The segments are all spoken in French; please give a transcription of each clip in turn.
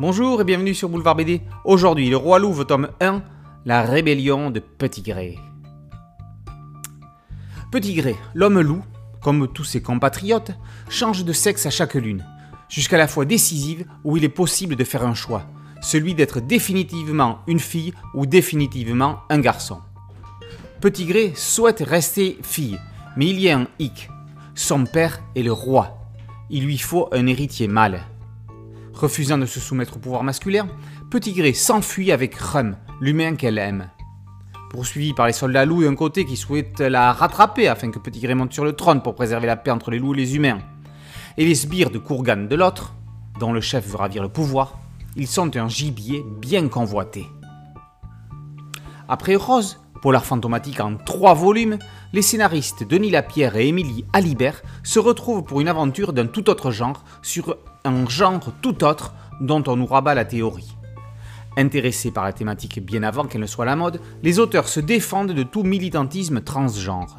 Bonjour et bienvenue sur Boulevard BD. Aujourd'hui, Le Roi Louvre, tome 1, La rébellion de Petit Gré. Petit Gré, l'homme loup, comme tous ses compatriotes, change de sexe à chaque lune, jusqu'à la fois décisive où il est possible de faire un choix, celui d'être définitivement une fille ou définitivement un garçon. Petit Gré souhaite rester fille, mais il y a un hic. Son père est le roi. Il lui faut un héritier mâle. Refusant de se soumettre au pouvoir masculin, Petit Gré s'enfuit avec Rum, l'humain qu'elle aime. Poursuivi par les soldats loups d'un côté qui souhaitent la rattraper afin que Petit Gré monte sur le trône pour préserver la paix entre les loups et les humains, et les sbires de Kourgan de l'autre, dont le chef veut ravir le pouvoir, ils sont un gibier bien convoité. Après Rose, polar fantomatique en trois volumes, les scénaristes Denis Lapierre et Émilie Alibert se retrouvent pour une aventure d'un tout autre genre sur un genre tout autre dont on nous rabat la théorie. Intéressés par la thématique bien avant qu'elle ne soit la mode, les auteurs se défendent de tout militantisme transgenre.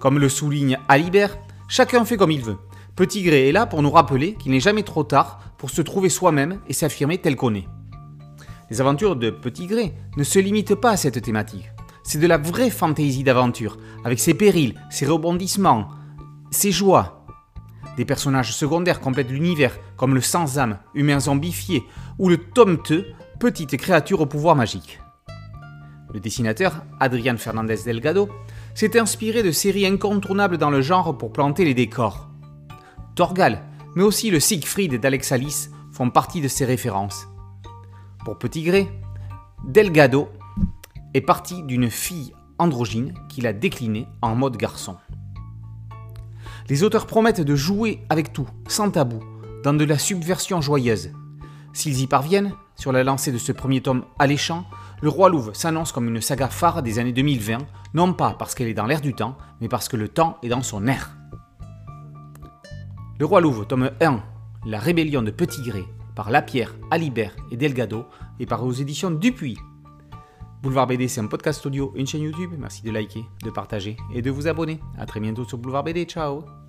Comme le souligne Alibert, chacun fait comme il veut. Petit Gré est là pour nous rappeler qu'il n'est jamais trop tard pour se trouver soi-même et s'affirmer tel qu'on est. Les aventures de Petit Gré ne se limitent pas à cette thématique. C'est de la vraie fantaisie d'aventure, avec ses périls, ses rebondissements, ses joies. Des personnages secondaires complètent l'univers, comme le sans-âme, humain zombifié, ou le tometeux, petite créature au pouvoir magique. Le dessinateur, Adrian Fernandez Delgado, s'est inspiré de séries incontournables dans le genre pour planter les décors. Torgal, mais aussi le Siegfried d'Alex Alice font partie de ses références. Pour Petit Gré, Delgado est parti d'une fille androgyne qu'il a déclinée en mode garçon. Les auteurs promettent de jouer avec tout, sans tabou, dans de la subversion joyeuse. S'ils y parviennent, sur la lancée de ce premier tome alléchant, Le Roi Louve s'annonce comme une saga phare des années 2020, non pas parce qu'elle est dans l'air du temps, mais parce que le temps est dans son air. Le Roi Louve, tome 1, La rébellion de Petit Gré, par Lapierre, Alibert et Delgado, et par aux éditions Dupuis. Boulevard BD, c'est un podcast audio une chaîne YouTube. Merci de liker, de partager et de vous abonner. A très bientôt sur Boulevard BD. Ciao